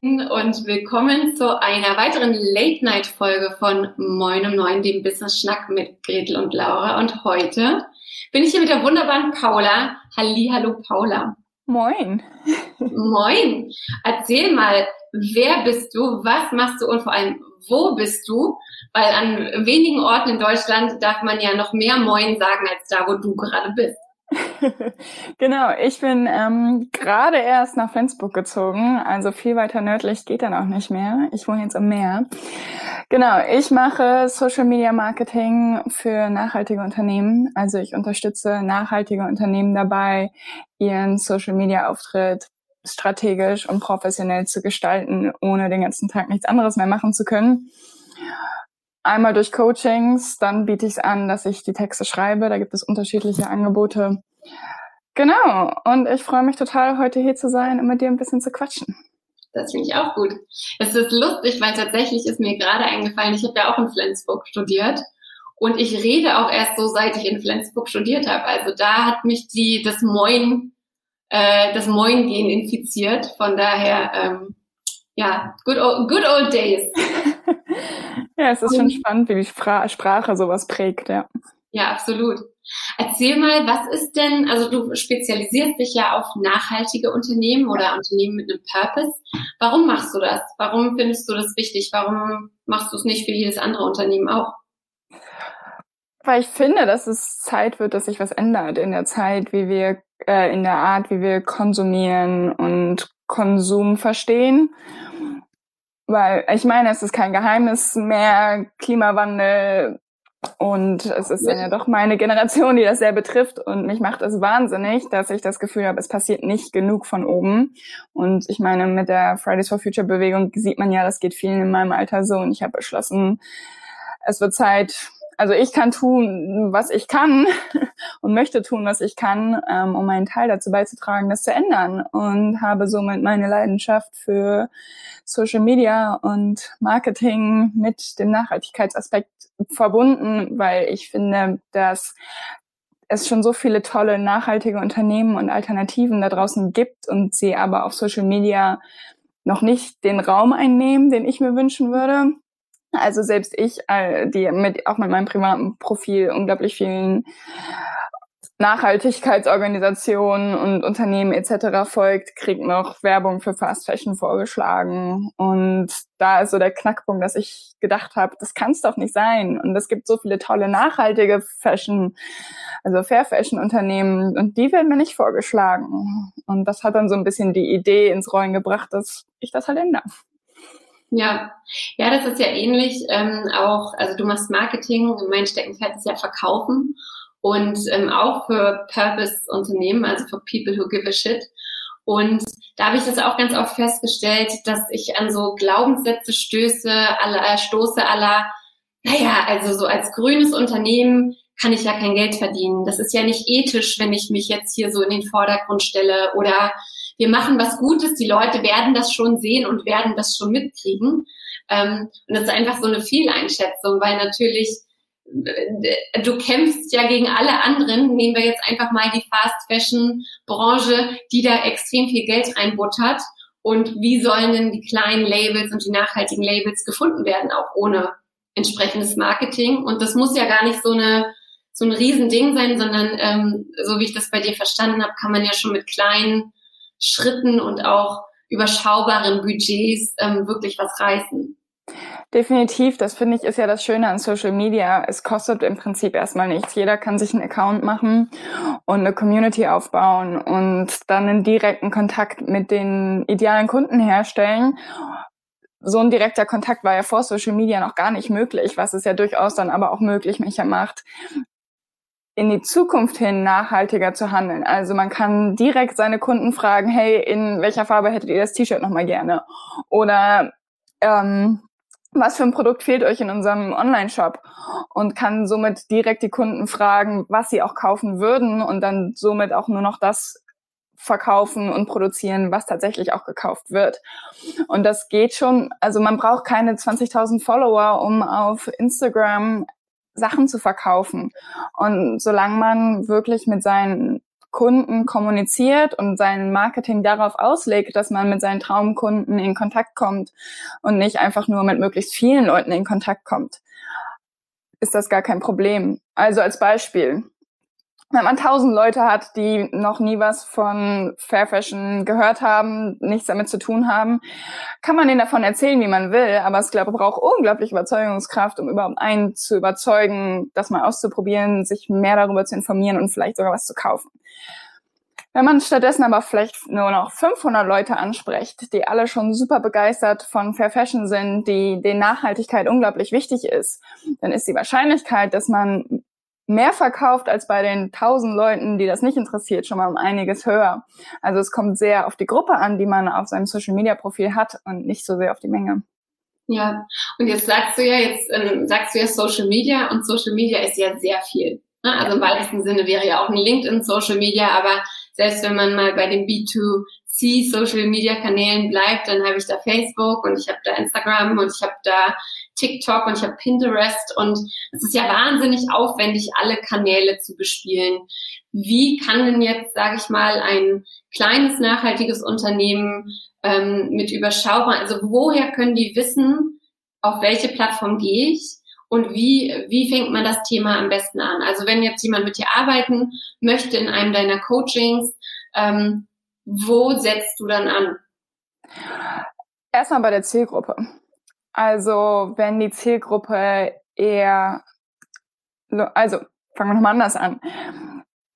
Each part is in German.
Und willkommen zu einer weiteren Late-Night-Folge von Moin um Neun, dem Business-Schnack mit Gretel und Laura. Und heute bin ich hier mit der wunderbaren Paula. Halli, hallo Paula. Moin. Moin. Erzähl mal, wer bist du, was machst du und vor allem, wo bist du? Weil an wenigen Orten in Deutschland darf man ja noch mehr Moin sagen als da, wo du gerade bist. genau, ich bin ähm, gerade erst nach Flensburg gezogen, also viel weiter nördlich geht dann auch nicht mehr. Ich wohne jetzt am Meer. Genau, ich mache Social Media Marketing für nachhaltige Unternehmen. Also ich unterstütze nachhaltige Unternehmen dabei, ihren Social Media Auftritt strategisch und professionell zu gestalten, ohne den ganzen Tag nichts anderes mehr machen zu können. Einmal durch Coachings, dann biete ich es an, dass ich die Texte schreibe. Da gibt es unterschiedliche Angebote. Genau. Und ich freue mich total, heute hier zu sein und mit dir ein bisschen zu quatschen. Das finde ich auch gut. Es ist lustig, weil tatsächlich ist mir gerade eingefallen, ich habe ja auch in Flensburg studiert und ich rede auch erst so, seit ich in Flensburg studiert habe. Also da hat mich die das Moin, äh, das Moin-Gen infiziert. Von daher, ähm, ja, good old, good old days. Ja, es ist schon spannend, wie die Spra Sprache sowas prägt, ja. Ja, absolut. Erzähl mal, was ist denn, also du spezialisierst dich ja auf nachhaltige Unternehmen oder Unternehmen mit einem Purpose. Warum machst du das? Warum findest du das wichtig? Warum machst du es nicht für jedes andere Unternehmen auch? Weil ich finde, dass es Zeit wird, dass sich was ändert in der Zeit, wie wir, äh, in der Art, wie wir konsumieren und Konsum verstehen. Weil ich meine, es ist kein Geheimnis mehr, Klimawandel und es ist ja doch meine Generation, die das sehr betrifft und mich macht es wahnsinnig, dass ich das Gefühl habe, es passiert nicht genug von oben. Und ich meine, mit der Fridays for Future Bewegung sieht man ja, das geht vielen in meinem Alter so und ich habe beschlossen, es wird Zeit, also ich kann tun, was ich kann und möchte tun, was ich kann, ähm, um meinen Teil dazu beizutragen, das zu ändern und habe somit meine Leidenschaft für Social Media und Marketing mit dem Nachhaltigkeitsaspekt verbunden, weil ich finde, dass es schon so viele tolle nachhaltige Unternehmen und Alternativen da draußen gibt und sie aber auf Social Media noch nicht den Raum einnehmen, den ich mir wünschen würde. Also selbst ich, äh, die mit auch mit meinem privaten Profil unglaublich vielen Nachhaltigkeitsorganisationen und Unternehmen etc. folgt, kriegt noch Werbung für Fast Fashion vorgeschlagen. Und da ist so der Knackpunkt, dass ich gedacht habe, das kann es doch nicht sein. Und es gibt so viele tolle nachhaltige Fashion, also Fair Fashion Unternehmen und die werden mir nicht vorgeschlagen. Und das hat dann so ein bisschen die Idee ins Rollen gebracht, dass ich das halt ändere. Ja, ja, das ist ja ähnlich. Ähm, auch, also du machst Marketing, mein Steckenpferd ist ja Verkaufen und ähm, auch für Purpose-Unternehmen, also für People who give a shit. Und da habe ich das auch ganz oft festgestellt, dass ich an so Glaubenssätze stöße, aller, äh, stoße aller, naja, also so als grünes Unternehmen kann ich ja kein Geld verdienen. Das ist ja nicht ethisch, wenn ich mich jetzt hier so in den Vordergrund stelle oder wir machen was Gutes, die Leute werden das schon sehen und werden das schon mitkriegen. Ähm, und das ist einfach so eine Fehleinschätzung, weil natürlich äh, du kämpfst ja gegen alle anderen. Nehmen wir jetzt einfach mal die Fast Fashion Branche, die da extrem viel Geld reinbuttert. Und wie sollen denn die kleinen Labels und die nachhaltigen Labels gefunden werden, auch ohne entsprechendes Marketing? Und das muss ja gar nicht so eine so ein Riesending sein, sondern ähm, so wie ich das bei dir verstanden habe, kann man ja schon mit kleinen Schritten und auch überschaubaren Budgets ähm, wirklich was reißen. Definitiv, das finde ich ist ja das Schöne an Social Media. Es kostet im Prinzip erstmal nichts. Jeder kann sich einen Account machen und eine Community aufbauen und dann einen direkten Kontakt mit den idealen Kunden herstellen. So ein direkter Kontakt war ja vor Social Media noch gar nicht möglich, was es ja durchaus dann aber auch möglich macht, in die Zukunft hin nachhaltiger zu handeln. Also man kann direkt seine Kunden fragen, hey, in welcher Farbe hättet ihr das T-Shirt nochmal gerne? Oder ähm, was für ein Produkt fehlt euch in unserem Online-Shop und kann somit direkt die Kunden fragen, was sie auch kaufen würden und dann somit auch nur noch das verkaufen und produzieren, was tatsächlich auch gekauft wird. Und das geht schon, also man braucht keine 20.000 Follower, um auf Instagram Sachen zu verkaufen. Und solange man wirklich mit seinen Kunden kommuniziert und sein Marketing darauf auslegt, dass man mit seinen Traumkunden in Kontakt kommt und nicht einfach nur mit möglichst vielen Leuten in Kontakt kommt, ist das gar kein Problem. Also als Beispiel, wenn man tausend Leute hat, die noch nie was von Fair Fashion gehört haben, nichts damit zu tun haben, kann man denen davon erzählen, wie man will. Aber es glaube, braucht unglaublich Überzeugungskraft, um überhaupt einen zu überzeugen, das mal auszuprobieren, sich mehr darüber zu informieren und vielleicht sogar was zu kaufen. Wenn man stattdessen aber vielleicht nur noch 500 Leute anspricht, die alle schon super begeistert von Fair Fashion sind, die den Nachhaltigkeit unglaublich wichtig ist, dann ist die Wahrscheinlichkeit, dass man mehr verkauft als bei den tausend Leuten, die das nicht interessiert, schon mal um einiges höher. Also es kommt sehr auf die Gruppe an, die man auf seinem Social-Media-Profil hat und nicht so sehr auf die Menge. Ja, und jetzt sagst du ja, jetzt ähm, sagst du ja Social Media und Social Media ist ja sehr viel. Ne? Also im weitesten Sinne wäre ja auch ein LinkedIn Social Media, aber selbst wenn man mal bei dem B2 C Social Media Kanälen bleibt, dann habe ich da Facebook und ich habe da Instagram und ich habe da TikTok und ich habe Pinterest und es ist ja wahnsinnig aufwendig, alle Kanäle zu bespielen. Wie kann denn jetzt, sage ich mal, ein kleines nachhaltiges Unternehmen ähm, mit überschaubar, also woher können die wissen, auf welche Plattform gehe ich? und wie, wie fängt man das Thema am besten an? Also wenn jetzt jemand mit dir arbeiten möchte in einem deiner Coachings, ähm, wo setzt du dann an? Erstmal bei der Zielgruppe. Also wenn die Zielgruppe eher, also fangen wir nochmal anders an.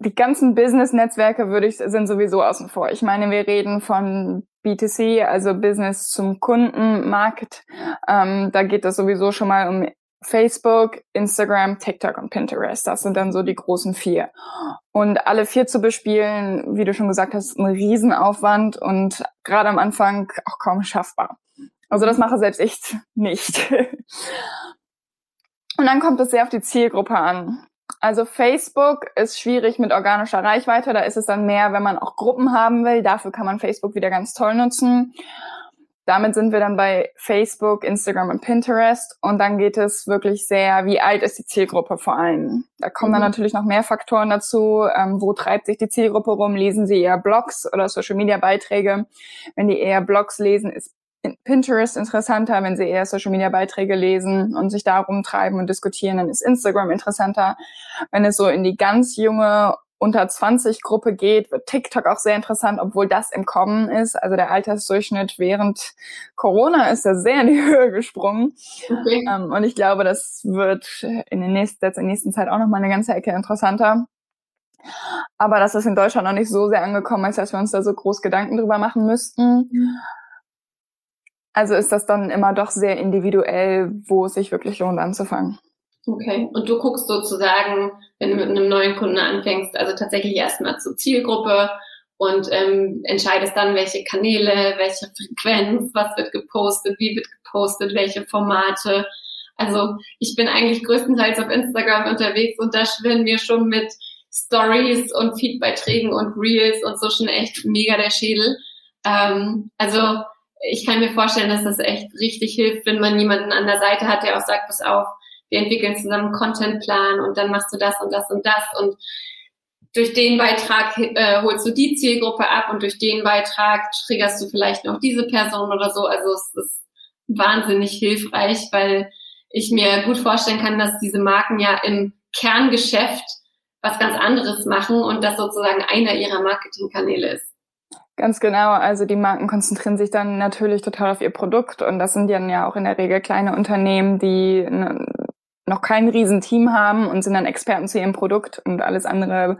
Die ganzen Business-Netzwerke würde ich, sind sowieso außen vor. Ich meine, wir reden von B2C, also Business zum Kunden, Markt. Ähm, da geht es sowieso schon mal um Facebook, Instagram, TikTok und Pinterest. Das sind dann so die großen vier. Und alle vier zu bespielen, wie du schon gesagt hast, ein Riesenaufwand und gerade am Anfang auch kaum schaffbar. Also das mache selbst ich nicht. Und dann kommt es sehr auf die Zielgruppe an. Also Facebook ist schwierig mit organischer Reichweite. Da ist es dann mehr, wenn man auch Gruppen haben will. Dafür kann man Facebook wieder ganz toll nutzen. Damit sind wir dann bei Facebook, Instagram und Pinterest. Und dann geht es wirklich sehr, wie alt ist die Zielgruppe vor allem. Da kommen mhm. dann natürlich noch mehr Faktoren dazu. Ähm, wo treibt sich die Zielgruppe rum? Lesen sie eher Blogs oder Social Media Beiträge? Wenn die eher Blogs lesen, ist Pinterest interessanter, wenn sie eher Social Media Beiträge lesen und sich darum treiben und diskutieren, dann ist Instagram interessanter. Wenn es so in die ganz junge unter 20 Gruppe geht, wird TikTok auch sehr interessant, obwohl das im Kommen ist. Also der Altersdurchschnitt während Corona ist ja sehr in die Höhe gesprungen. Okay. Ähm, und ich glaube, das wird in, den nächsten, in der nächsten Zeit auch noch mal eine ganze Ecke interessanter. Aber das ist in Deutschland noch nicht so sehr angekommen, als dass wir uns da so groß Gedanken drüber machen müssten. Mhm. Also ist das dann immer doch sehr individuell, wo es sich wirklich lohnt anzufangen. Okay. Und du guckst sozusagen, wenn du mit einem neuen Kunden anfängst, also tatsächlich erstmal zur Zielgruppe und ähm, entscheidest dann, welche Kanäle, welche Frequenz, was wird gepostet, wie wird gepostet, welche Formate. Also ich bin eigentlich größtenteils auf Instagram unterwegs und da schwirren wir schon mit Stories und Feedbeiträgen und Reels und so schon echt mega der Schädel. Ähm, also ich kann mir vorstellen, dass das echt richtig hilft, wenn man jemanden an der Seite hat, der auch sagt, pass auf, wir entwickeln zusammen einen Contentplan und dann machst du das und das und das und durch den Beitrag äh, holst du die Zielgruppe ab und durch den Beitrag triggerst du vielleicht noch diese Person oder so. Also es ist wahnsinnig hilfreich, weil ich mir gut vorstellen kann, dass diese Marken ja im Kerngeschäft was ganz anderes machen und das sozusagen einer ihrer Marketingkanäle ist. Ganz genau. Also die Marken konzentrieren sich dann natürlich total auf ihr Produkt und das sind dann ja auch in der Regel kleine Unternehmen, die noch kein Riesenteam haben und sind dann Experten zu ihrem Produkt und alles andere.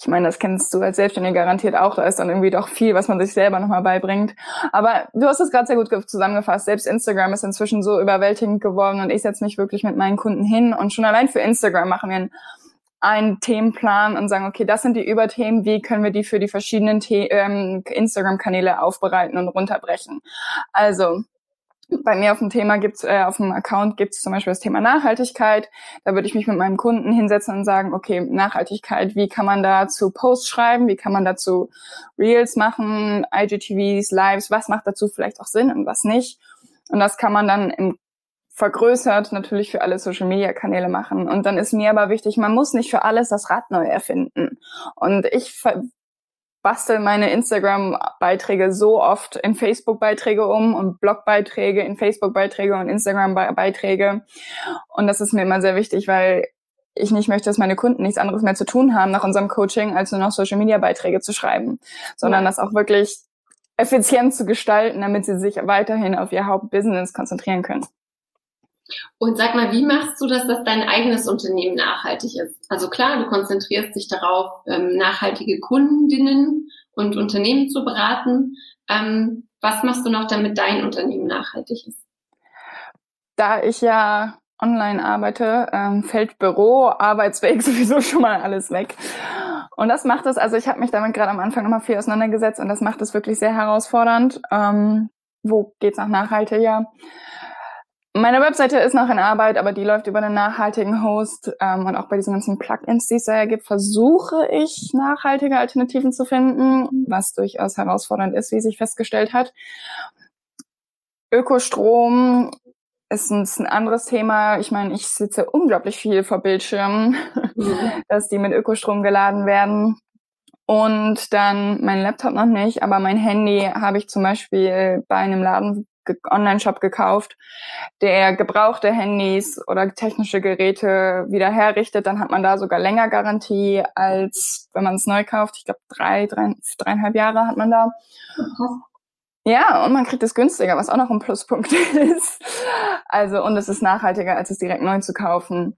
Ich meine, das kennst du als Selbstständiger garantiert auch. Da ist dann irgendwie doch viel, was man sich selber nochmal beibringt. Aber du hast es gerade sehr gut zusammengefasst. Selbst Instagram ist inzwischen so überwältigend geworden und ich setze mich wirklich mit meinen Kunden hin und schon allein für Instagram machen wir einen, einen Themenplan und sagen, okay, das sind die Überthemen, wie können wir die für die verschiedenen ähm, Instagram-Kanäle aufbereiten und runterbrechen. Also bei mir auf dem Thema gibt's, äh, auf dem Account gibt's zum Beispiel das Thema Nachhaltigkeit. Da würde ich mich mit meinem Kunden hinsetzen und sagen, okay, Nachhaltigkeit, wie kann man dazu Posts schreiben, wie kann man dazu Reels machen, IGTVs, Lives, was macht dazu vielleicht auch Sinn und was nicht. Und das kann man dann im vergrößert natürlich für alle Social Media Kanäle machen. Und dann ist mir aber wichtig, man muss nicht für alles das Rad neu erfinden. Und ich bastel meine Instagram-Beiträge so oft in Facebook-Beiträge um und Blog-Beiträge in Facebook-Beiträge und Instagram-Beiträge. Und das ist mir immer sehr wichtig, weil ich nicht möchte, dass meine Kunden nichts anderes mehr zu tun haben nach unserem Coaching, als nur noch Social-Media-Beiträge zu schreiben, sondern ja. das auch wirklich effizient zu gestalten, damit sie sich weiterhin auf ihr Hauptbusiness konzentrieren können. Und sag mal, wie machst du das, dass dein eigenes Unternehmen nachhaltig ist? Also klar, du konzentrierst dich darauf, ähm, nachhaltige Kundinnen und Unternehmen zu beraten. Ähm, was machst du noch, damit dein Unternehmen nachhaltig ist? Da ich ja online arbeite, ähm, fällt Büro, Arbeitsweg sowieso schon mal alles weg. Und das macht es, also ich habe mich damit gerade am Anfang nochmal viel auseinandergesetzt und das macht es wirklich sehr herausfordernd. Wo geht's nach nachhaltiger? Meine Webseite ist noch in Arbeit, aber die läuft über einen nachhaltigen Host. Ähm, und auch bei diesen ganzen Plugins, die es da gibt, versuche ich nachhaltige Alternativen zu finden, was durchaus herausfordernd ist, wie sich festgestellt hat. Ökostrom ist ein, ist ein anderes Thema. Ich meine, ich sitze unglaublich viel vor Bildschirmen, dass die mit Ökostrom geladen werden. Und dann mein Laptop noch nicht, aber mein Handy habe ich zum Beispiel bei einem Laden Online-Shop gekauft, der gebrauchte Handys oder technische Geräte wieder herrichtet, dann hat man da sogar länger Garantie, als wenn man es neu kauft. Ich glaube, drei, drei, dreieinhalb Jahre hat man da. Ja, und man kriegt es günstiger, was auch noch ein Pluspunkt ist. Also, und es ist nachhaltiger, als es direkt neu zu kaufen.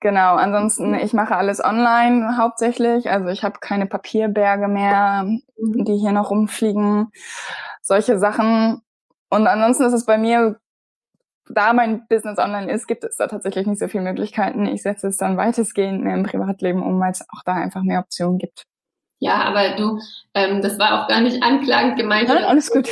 Genau, ansonsten, ich mache alles online hauptsächlich. Also ich habe keine Papierberge mehr, mhm. die hier noch rumfliegen. Solche Sachen. Und ansonsten ist es bei mir, da mein Business online ist, gibt es da tatsächlich nicht so viele Möglichkeiten. Ich setze es dann weitestgehend mehr im Privatleben um, weil es auch da einfach mehr Optionen gibt. Ja, aber du, ähm, das war auch gar nicht anklagend gemeint. Nein, alles gut.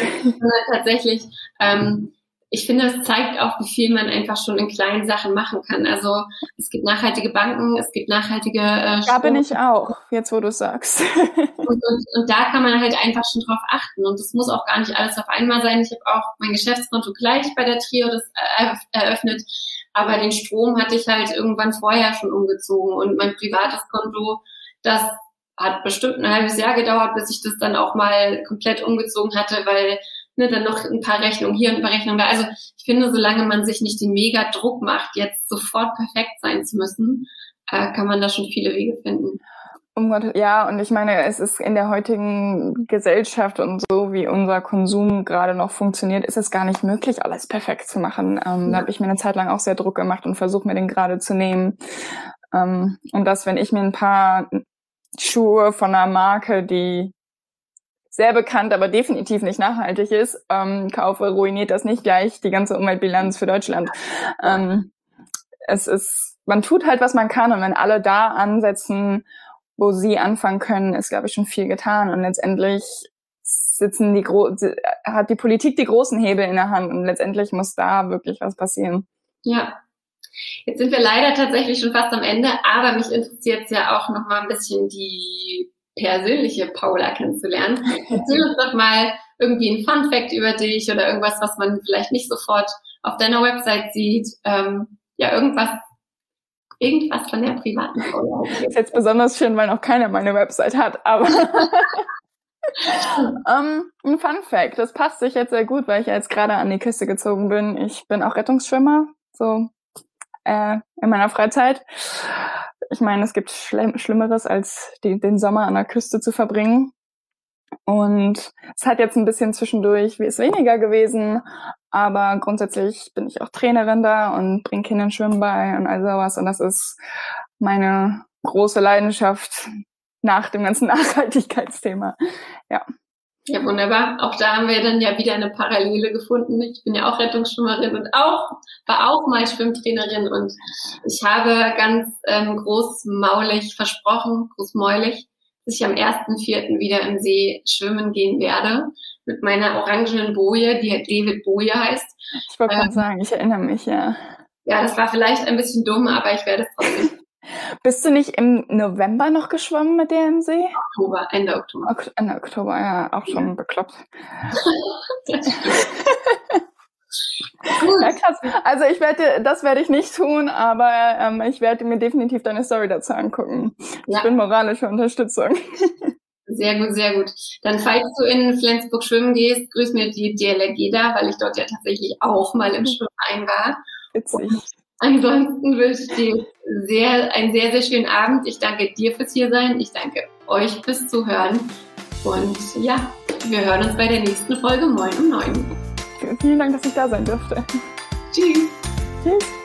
Tatsächlich, ähm, ich finde, es zeigt auch, wie viel man einfach schon in kleinen Sachen machen kann. Also es gibt nachhaltige Banken, es gibt nachhaltige äh, Da bin ich auch, jetzt wo du sagst. und, und, und da kann man halt einfach schon drauf achten. Und es muss auch gar nicht alles auf einmal sein. Ich habe auch mein Geschäftskonto gleich bei der Trio das eröffnet. Aber den Strom hatte ich halt irgendwann vorher schon umgezogen. Und mein privates Konto, das hat bestimmt ein halbes Jahr gedauert, bis ich das dann auch mal komplett umgezogen hatte, weil ne, dann noch ein paar Rechnungen hier und ein paar Rechnungen da. Also ich finde, solange man sich nicht den mega Druck macht, jetzt sofort perfekt sein zu müssen, äh, kann man da schon viele Wege finden. Um Gott, ja, und ich meine, es ist in der heutigen Gesellschaft und so, wie unser Konsum gerade noch funktioniert, ist es gar nicht möglich, alles perfekt zu machen. Ähm, ja. Da habe ich mir eine Zeit lang auch sehr Druck gemacht und versuche mir den gerade zu nehmen. Ähm, und dass, wenn ich mir ein paar Schuhe von einer Marke, die sehr bekannt, aber definitiv nicht nachhaltig ist, ähm, kaufe, ruiniert das nicht gleich die ganze Umweltbilanz für Deutschland. Ähm, es ist, man tut halt, was man kann und wenn alle da ansetzen, wo sie anfangen können, ist, glaube ich, schon viel getan und letztendlich sitzen die Gro hat die Politik die großen Hebel in der Hand und letztendlich muss da wirklich was passieren. Ja. Jetzt sind wir leider tatsächlich schon fast am Ende, aber mich interessiert ja auch noch mal ein bisschen die persönliche Paula kennenzulernen. Erzähl uns doch mal irgendwie ein Fun Fact über dich oder irgendwas, was man vielleicht nicht sofort auf deiner Website sieht. Ähm, ja, irgendwas, irgendwas von der privaten Paula. Ist jetzt besonders schön, weil noch keiner meine Website hat, aber um, ähm, ein Fun Fact, das passt sich jetzt sehr gut, weil ich jetzt gerade an die Küste gezogen bin. Ich bin auch Rettungsschwimmer, so äh, in meiner Freizeit ich meine, es gibt Schlimm Schlimmeres, als die, den Sommer an der Küste zu verbringen. Und es hat jetzt ein bisschen zwischendurch, wie es weniger gewesen, aber grundsätzlich bin ich auch Trainerin da und bringe Kindern Schwimmen bei und all sowas. Und das ist meine große Leidenschaft nach dem ganzen Nachhaltigkeitsthema. Ja. Ja, wunderbar. Auch da haben wir dann ja wieder eine Parallele gefunden. Ich bin ja auch Rettungsschwimmerin und auch, war auch mal Schwimmtrainerin und ich habe ganz ähm, großmaulig versprochen, großmäulig, dass ich am 1.4. wieder im See schwimmen gehen werde mit meiner orangenen Boje, die David Boje heißt. Ich wollte ähm, gerade sagen, ich erinnere mich, ja. Ja, das war vielleicht ein bisschen dumm, aber ich werde es trotzdem bist du nicht im November noch geschwommen mit dir im See? Oktober, Ende Oktober. Ok Ende Oktober, ja, auch schon ja. bekloppt. ja, krass. Also ich werde, das werde ich nicht tun, aber ähm, ich werde mir definitiv deine Story dazu angucken. Ja. Ich bin moralische Unterstützung. Sehr gut, sehr gut. Dann, falls du in Flensburg schwimmen gehst, grüß mir die DLRG da, weil ich dort ja tatsächlich auch mal im Schwimmverein war. Witzig. Und Ansonsten wünsche ich dir sehr, einen sehr, sehr schönen Abend. Ich danke dir fürs Hiersein. Ich danke euch fürs Zuhören. Und ja, wir hören uns bei der nächsten Folge Moin um 9. Vielen Dank, dass ich da sein durfte. Tschüss. Tschüss.